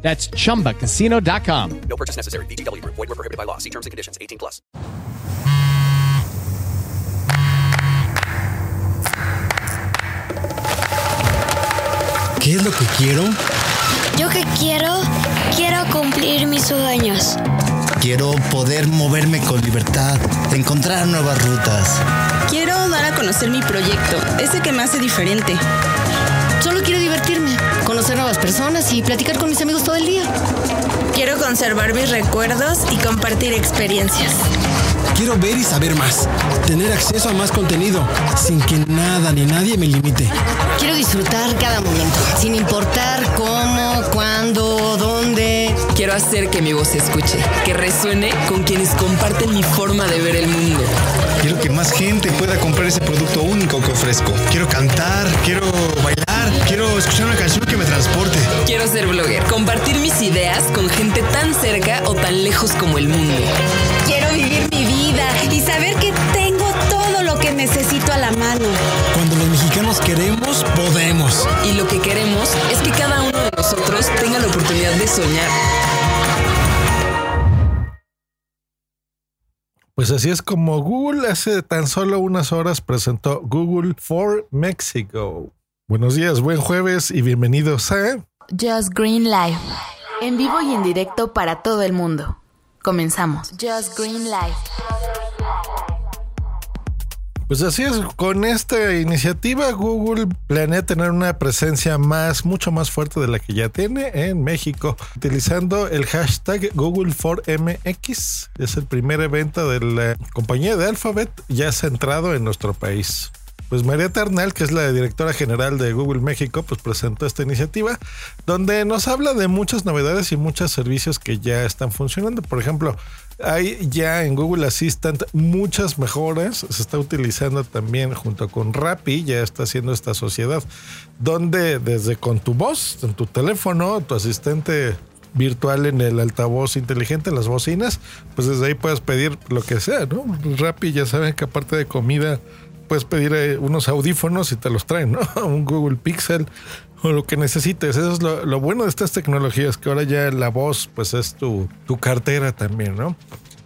That's chumbacasino.com. No purchase necessary. VGW Group. Void were prohibited by law. See terms and conditions. 18 plus. ¿Qué es lo que quiero? Yo que quiero, quiero cumplir mis sueños. Quiero poder moverme con libertad, encontrar nuevas rutas. Quiero dar a conocer mi proyecto, ese que me hace diferente. Personas y platicar con mis amigos todo el día. Quiero conservar mis recuerdos y compartir experiencias. Quiero ver y saber más, tener acceso a más contenido, sin que nada ni nadie me limite. Quiero disfrutar cada momento, sin importar cómo, cuándo, dónde. Quiero hacer que mi voz se escuche, que resuene con quienes comparten mi forma de ver el mundo. Quiero que más gente pueda comprar ese producto único que ofrezco. Quiero cantar, quiero bailar, quiero escuchar una canción que me transporte. Quiero ser blogger, compartir mis ideas con gente tan cerca o tan lejos como el mundo. Quiero vivir mi vida y saber que tengo todo lo que necesito a la mano. Cuando los mexicanos queremos, podemos. Y lo que queremos es que cada uno de nosotros tenga la oportunidad de soñar. Pues así es como Google hace tan solo unas horas presentó Google for Mexico. Buenos días, buen jueves y bienvenidos a Just Green Live. En vivo y en directo para todo el mundo. Comenzamos. Just Green Live. Pues así es, con esta iniciativa Google planea tener una presencia más, mucho más fuerte de la que ya tiene en México, utilizando el hashtag Google for MX. Es el primer evento de la compañía de Alphabet ya centrado en nuestro país. Pues María Ternal, que es la directora general de Google México, pues presentó esta iniciativa donde nos habla de muchas novedades y muchos servicios que ya están funcionando. Por ejemplo, hay ya en Google Assistant muchas mejoras. Se está utilizando también junto con Rappi, ya está haciendo esta sociedad, donde desde con tu voz, en tu teléfono, tu asistente virtual en el altavoz inteligente, las bocinas, pues desde ahí puedes pedir lo que sea, ¿no? Rappi ya saben que aparte de comida puedes pedir eh, unos audífonos y te los traen, ¿no? Un Google Pixel o lo que necesites. Eso es lo, bueno de estas tecnologías, que ahora ya la voz pues es tu, tu cartera también, ¿no?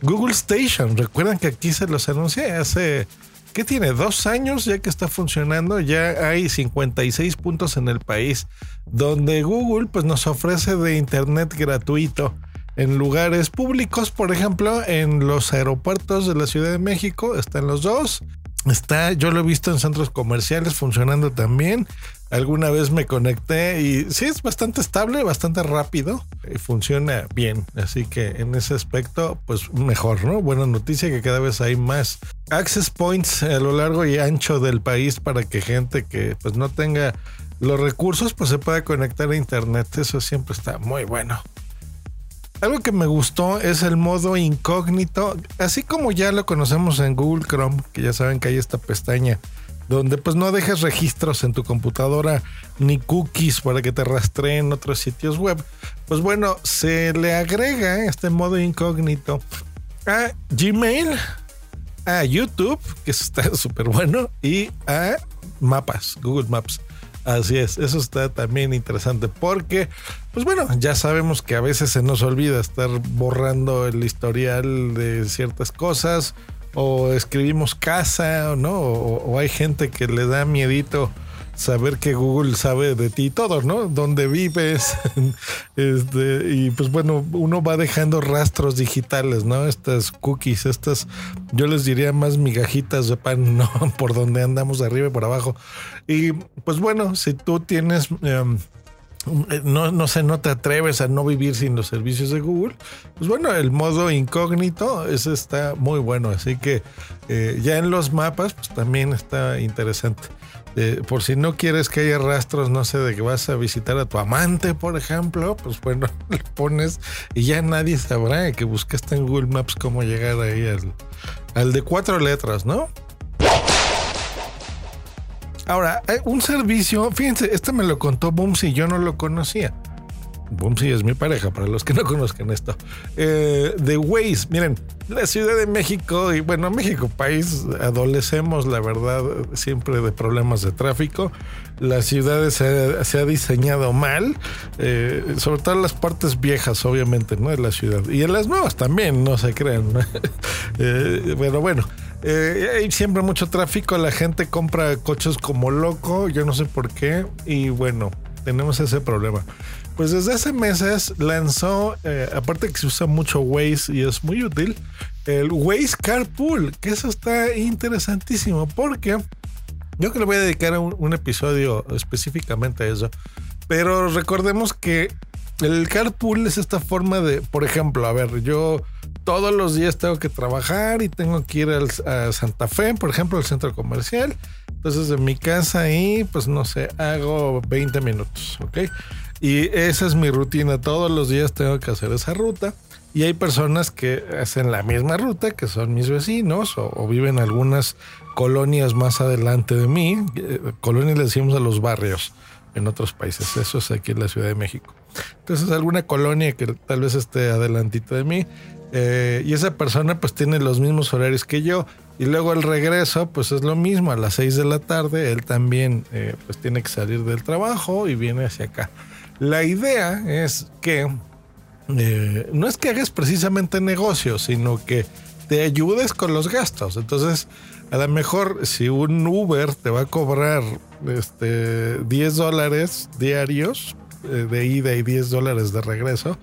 Google Station, recuerdan que aquí se los anuncié hace, ¿qué tiene? Dos años ya que está funcionando, ya hay 56 puntos en el país donde Google pues nos ofrece de internet gratuito en lugares públicos, por ejemplo, en los aeropuertos de la Ciudad de México, están los dos. Está, yo lo he visto en centros comerciales funcionando también. Alguna vez me conecté y sí es bastante estable, bastante rápido y funciona bien. Así que en ese aspecto, pues mejor, ¿no? Buena noticia que cada vez hay más access points a lo largo y ancho del país para que gente que pues no tenga los recursos pues se pueda conectar a internet. Eso siempre está muy bueno. Algo que me gustó es el modo incógnito, así como ya lo conocemos en Google Chrome, que ya saben que hay esta pestaña donde pues no dejes registros en tu computadora ni cookies para que te rastreen otros sitios web. Pues bueno, se le agrega este modo incógnito a Gmail, a YouTube, que está súper bueno, y a Mapas, Google Maps. Así es, eso está también interesante porque, pues bueno, ya sabemos que a veces se nos olvida estar borrando el historial de ciertas cosas o escribimos casa, ¿no? O, o hay gente que le da miedito saber que Google sabe de ti todo, ¿no? Dónde vives. este, y pues bueno, uno va dejando rastros digitales, ¿no? Estas cookies, estas, yo les diría más migajitas de pan, ¿no? Por donde andamos de arriba y por abajo. Y pues bueno, si tú tienes... Um, no, no sé, no te atreves a no vivir sin los servicios de Google, pues bueno, el modo incógnito, ese está muy bueno, así que eh, ya en los mapas, pues también está interesante. Eh, por si no quieres que haya rastros, no sé, de que vas a visitar a tu amante, por ejemplo, pues bueno, le pones y ya nadie sabrá que buscaste en Google Maps cómo llegar ahí al, al de cuatro letras, ¿no? Ahora, hay un servicio, fíjense, este me lo contó Bumsy yo no lo conocía. Bumsy es mi pareja, para los que no conozcan esto. Eh, de Waze, miren, la Ciudad de México, y bueno, México, país, adolecemos, la verdad, siempre de problemas de tráfico. La ciudad se, se ha diseñado mal, eh, sobre todo en las partes viejas, obviamente, ¿no? De la ciudad. Y en las nuevas también, no se crean. eh, pero bueno, eh, hay siempre mucho tráfico, la gente compra coches como loco, yo no sé por qué, y bueno, tenemos ese problema. Pues desde hace meses lanzó, eh, aparte que se usa mucho Waze y es muy útil, el Waze Carpool, que eso está interesantísimo porque yo que le voy a dedicar un episodio específicamente a eso, pero recordemos que el carpool es esta forma de, por ejemplo, a ver, yo todos los días tengo que trabajar y tengo que ir al, a Santa Fe, por ejemplo, al centro comercial. Entonces, de mi casa ahí, pues no sé, hago 20 minutos, ¿ok? Y esa es mi rutina. Todos los días tengo que hacer esa ruta. Y hay personas que hacen la misma ruta, que son mis vecinos o, o viven algunas colonias más adelante de mí. Eh, colonias le decimos a los barrios en otros países. Eso es aquí en la Ciudad de México. Entonces, alguna colonia que tal vez esté adelantito de mí. Eh, y esa persona pues tiene los mismos horarios que yo. Y luego el regreso pues es lo mismo. A las 6 de la tarde él también eh, pues tiene que salir del trabajo y viene hacia acá. La idea es que eh, no es que hagas precisamente negocio, sino que te ayudes con los gastos. Entonces, a lo mejor si un Uber te va a cobrar este, 10 dólares diarios eh, de ida y 10 dólares de regreso,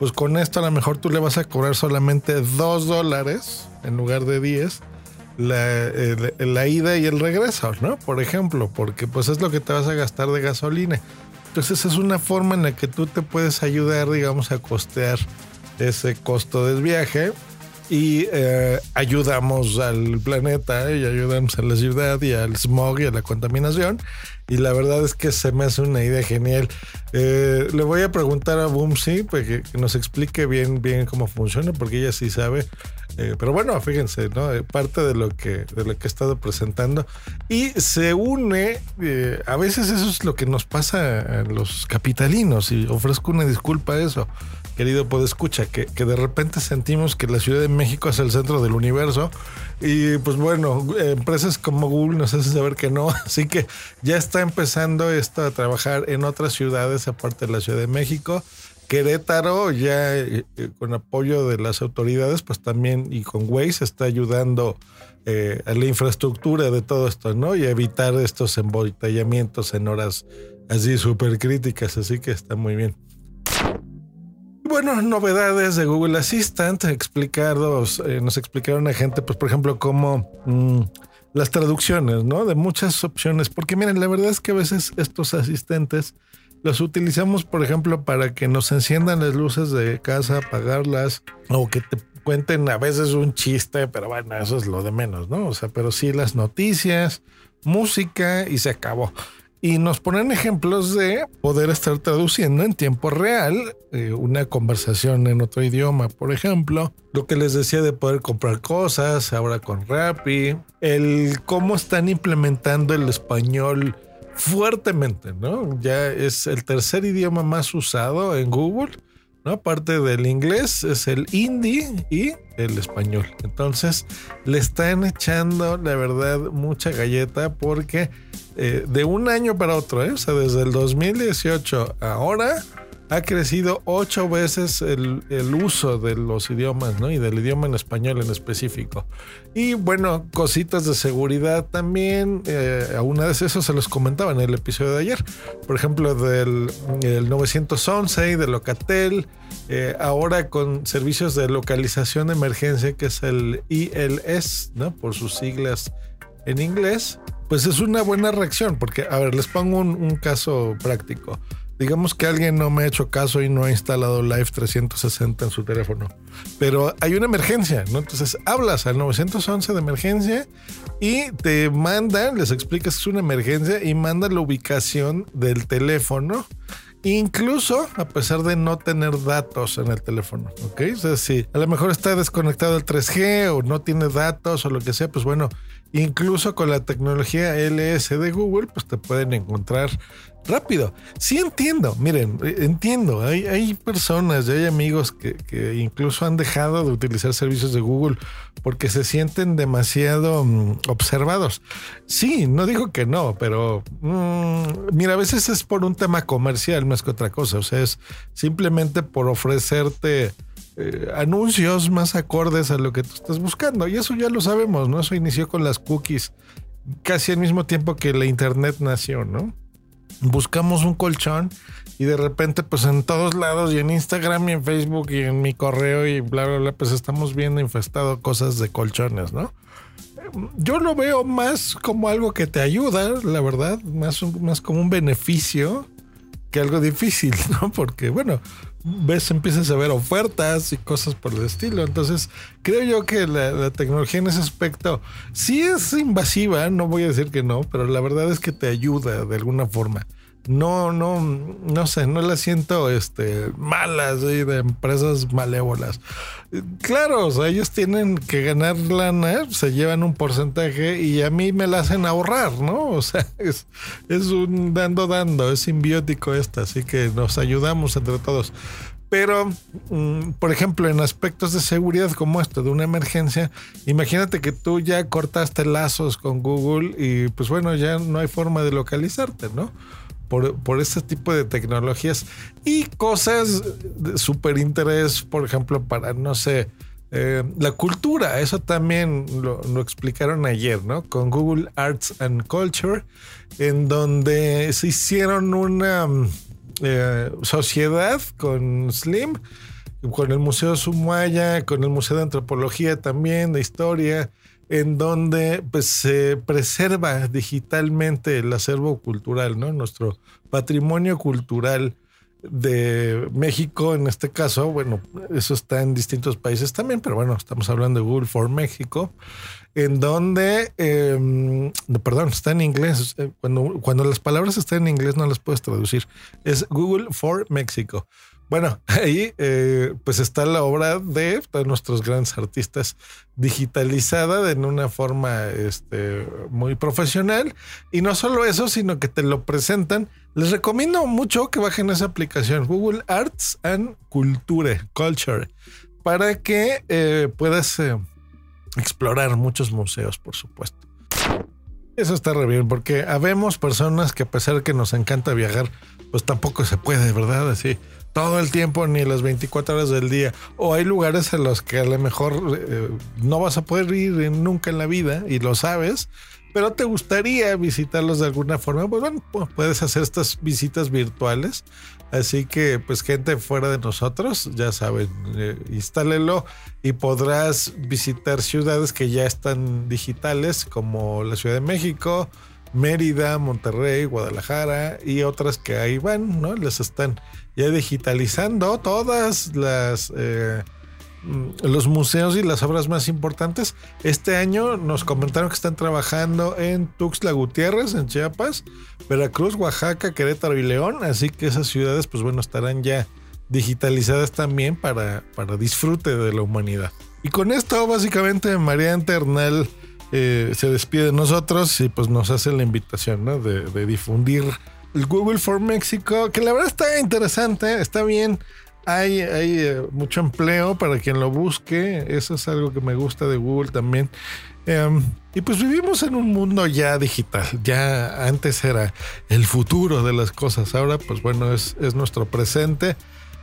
pues con esto a lo mejor tú le vas a cobrar solamente 2 dólares en lugar de 10 la, ida y el regreso, ¿no? Por ejemplo, porque pues es lo que te vas a gastar de gasolina. Entonces es una forma en la que tú te puedes ayudar, digamos, a costear ese costo del viaje y eh, ayudamos al planeta y ayudamos a la ciudad y al smog y a la contaminación. Y la verdad es que se me hace una idea genial. Eh, le voy a preguntar a Boomsy pues, que, nos explique bien, bien cómo funciona, porque ella sí sabe. Eh, pero bueno, fíjense, ¿no? Eh, Parte de lo que, de lo que he estado presentando. Y se une, eh, a veces eso es lo que nos pasa a los capitalinos, y ofrezco una disculpa a eso, querido escucha que, que de repente sentimos que la Ciudad de México es el centro del universo. Y pues bueno, empresas como Google nos hacen saber que no. Así que ya está empezando esto a trabajar en otras ciudades aparte de la Ciudad de México. Querétaro ya eh, con apoyo de las autoridades, pues también y con Waze está ayudando eh, a la infraestructura de todo esto, ¿no? Y a evitar estos embotellamientos en horas así súper críticas, así que está muy bien. Bueno, novedades de Google Assistant explicados, eh, nos explicaron a gente, pues por ejemplo, cómo mm, las traducciones, ¿no? De muchas opciones, porque miren, la verdad es que a veces estos asistentes los utilizamos, por ejemplo, para que nos enciendan las luces de casa, apagarlas, o que te cuenten a veces un chiste, pero bueno, eso es lo de menos, ¿no? O sea, pero sí las noticias, música y se acabó. Y nos ponen ejemplos de poder estar traduciendo en tiempo real eh, una conversación en otro idioma, por ejemplo. Lo que les decía de poder comprar cosas ahora con Rappi. El cómo están implementando el español fuertemente, ¿no? Ya es el tercer idioma más usado en Google. ¿no? Aparte del inglés es el hindi y el español. Entonces le están echando, la verdad, mucha galleta porque eh, de un año para otro, ¿eh? o sea, desde el 2018 ahora ha crecido ocho veces el, el, uso de los idiomas, ¿no? Y del idioma en español en específico. Y bueno, cositas de seguridad también. Eh, a una vez eso se los comentaba en el episodio de ayer. Por ejemplo, del el 911 y de Locatel. Eh, ahora con servicios de localización de emergencia, que es el ILS, ¿no? Por sus siglas en inglés. Pues es una buena reacción, porque, a ver, les pongo un caso práctico Digamos que alguien no me ha hecho caso y no ha instalado Live 360 en su teléfono. Pero hay una emergencia, ¿no? Entonces hablas al 911 de emergencia y te mandan, les explicas que es una emergencia y mandan la ubicación del teléfono incluso a pesar de no tener datos en el teléfono, ¿ok? O sea, si a lo mejor está desconectado el 3G o no tiene datos o lo que sea, pues bueno, incluso con la tecnología LS de Google, pues te pueden encontrar rápido. Sí entiendo, miren, eh, entiendo, hay, hay personas hay amigos que, que, incluso han dejado de utilizar servicios de Google porque se sienten demasiado mm, observados. Sí, no digo que no, pero mmm, mira, a veces es por un tema comercial más que otra cosa, o sea, es simplemente por ofrecerte... Eh, anuncios más acordes a lo que tú estás buscando. Y eso ya lo sabemos, ¿no? Eso inició con las cookies casi al mismo tiempo que la Internet nació, ¿no? buscamos un colchón y de repente pues en todos lados y en Instagram y en Facebook y en mi correo y bla bla bla pues estamos viendo infestado cosas de colchones, ¿no? Yo lo veo más como algo que te ayuda, la verdad, más, más como un beneficio que algo difícil, ¿no? Porque bueno, ves, empiezas a ver ofertas y cosas por el estilo. Entonces, creo yo que la, la, tecnología en ese aspecto sí es invasiva, no voy a decir que no, pero la verdad es que te ayuda de alguna forma. No, no, no sé, no la siento este, malas ¿sí? de empresas malévolas. Claro, o ellos tienen que ganar lana, se llevan un porcentaje y a mí me la hacen ahorrar, ¿no? O sea, es, es un dando, dando, es simbiótico esto, así que nos ayudamos entre todos. Pero, mm, por ejemplo, en aspectos de seguridad como esto, de una emergencia, imagínate que tú ya cortaste lazos con Google y pues bueno, ya no hay forma de localizarte, ¿no? Por, por este tipo de tecnologías y cosas de súper interés, por ejemplo, para, no sé, eh, la cultura, eso también lo, explicaron ayer, ¿no? Con Google Arts and Culture, en donde se hicieron una eh, sociedad con Slim, con el Museo Sumaya, con el Museo de Antropología también, de Historia, en donde pues se preserva digitalmente el acervo cultural. Nuestro patrimonio cultural de México, en este caso, bueno, eso está en distintos países también, pero bueno, estamos hablando de Google for México, en donde, eh, perdón, está en inglés, cuando, cuando las palabras están en inglés no las puedes traducir, es Google for México. Bueno, ahí eh, pues está la obra de, nuestros grandes artistas digitalizada en una forma este, muy profesional. Y no solo eso, sino que te lo presentan. Les recomiendo mucho que bajen esa aplicación, Google Arts and Culture, Culture, para que eh, puedas eh, explorar muchos museos, por supuesto. Eso está re bien, porque habemos personas que a pesar de que nos encanta viajar, pues tampoco se puede, ¿verdad? Así todo el tiempo ni las 24 horas del día. O hay lugares en los que a lo mejor eh, no vas a poder ir nunca en la vida y lo sabes, pero te gustaría visitarlos de alguna forma. Pues bueno, puedes hacer estas visitas virtuales. Así que, pues, gente fuera de nosotros, ya saben, eh, y podrás visitar ciudades que ya están digitales, como la Ciudad de México, Mérida, Monterrey, Guadalajara y otras que ahí van, ¿no? Les están ya digitalizando todas las eh, los museos y las obras más importantes. Este año nos comentaron que están trabajando en Tuxtla Gutiérrez, en Chiapas, Veracruz, Oaxaca, Querétaro y León, así que esas ciudades, pues bueno, estarán ya digitalizadas también para, para disfrute de la humanidad. Y con esto, básicamente, María Internal eh, se despide de nosotros y pues nos hace la invitación ¿no? de, difundir el Google for México, que la verdad está interesante, está bien. Hay, hay eh, mucho empleo para quien lo busque. Eso es algo que me gusta de Google también. Um, y pues vivimos en un mundo ya digital. Ya antes era el futuro de las cosas. Ahora, pues bueno, es, es nuestro presente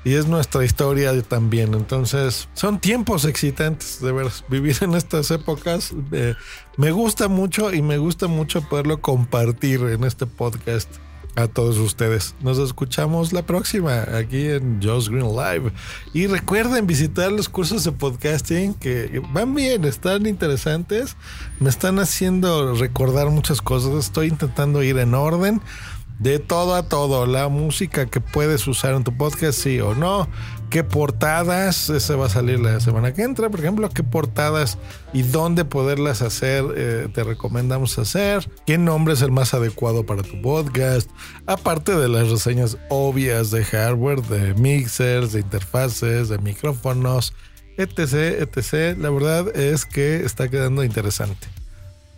y es nuestra historia también. Entonces, son tiempos excitantes de ver vivir en estas épocas. Eh, me gusta mucho y me gusta mucho poderlo compartir en este podcast a todos ustedes. Nos escuchamos la próxima aquí en Josh Green Live. Y recuerden visitar los cursos de podcasting que van bien, están interesantes. Me están haciendo recordar muchas cosas. Estoy intentando ir en orden. De todo a todo, la música que puedes usar en tu podcast, sí o no. ¿Qué portadas? Ese va a salir la semana que entra, por ejemplo. ¿Qué portadas y dónde poderlas hacer eh, te recomendamos hacer? ¿Qué nombre es el más adecuado para tu podcast? Aparte de las reseñas obvias de hardware, de mixers, de interfaces, de micrófonos, etc, etc. La verdad es que está quedando interesante.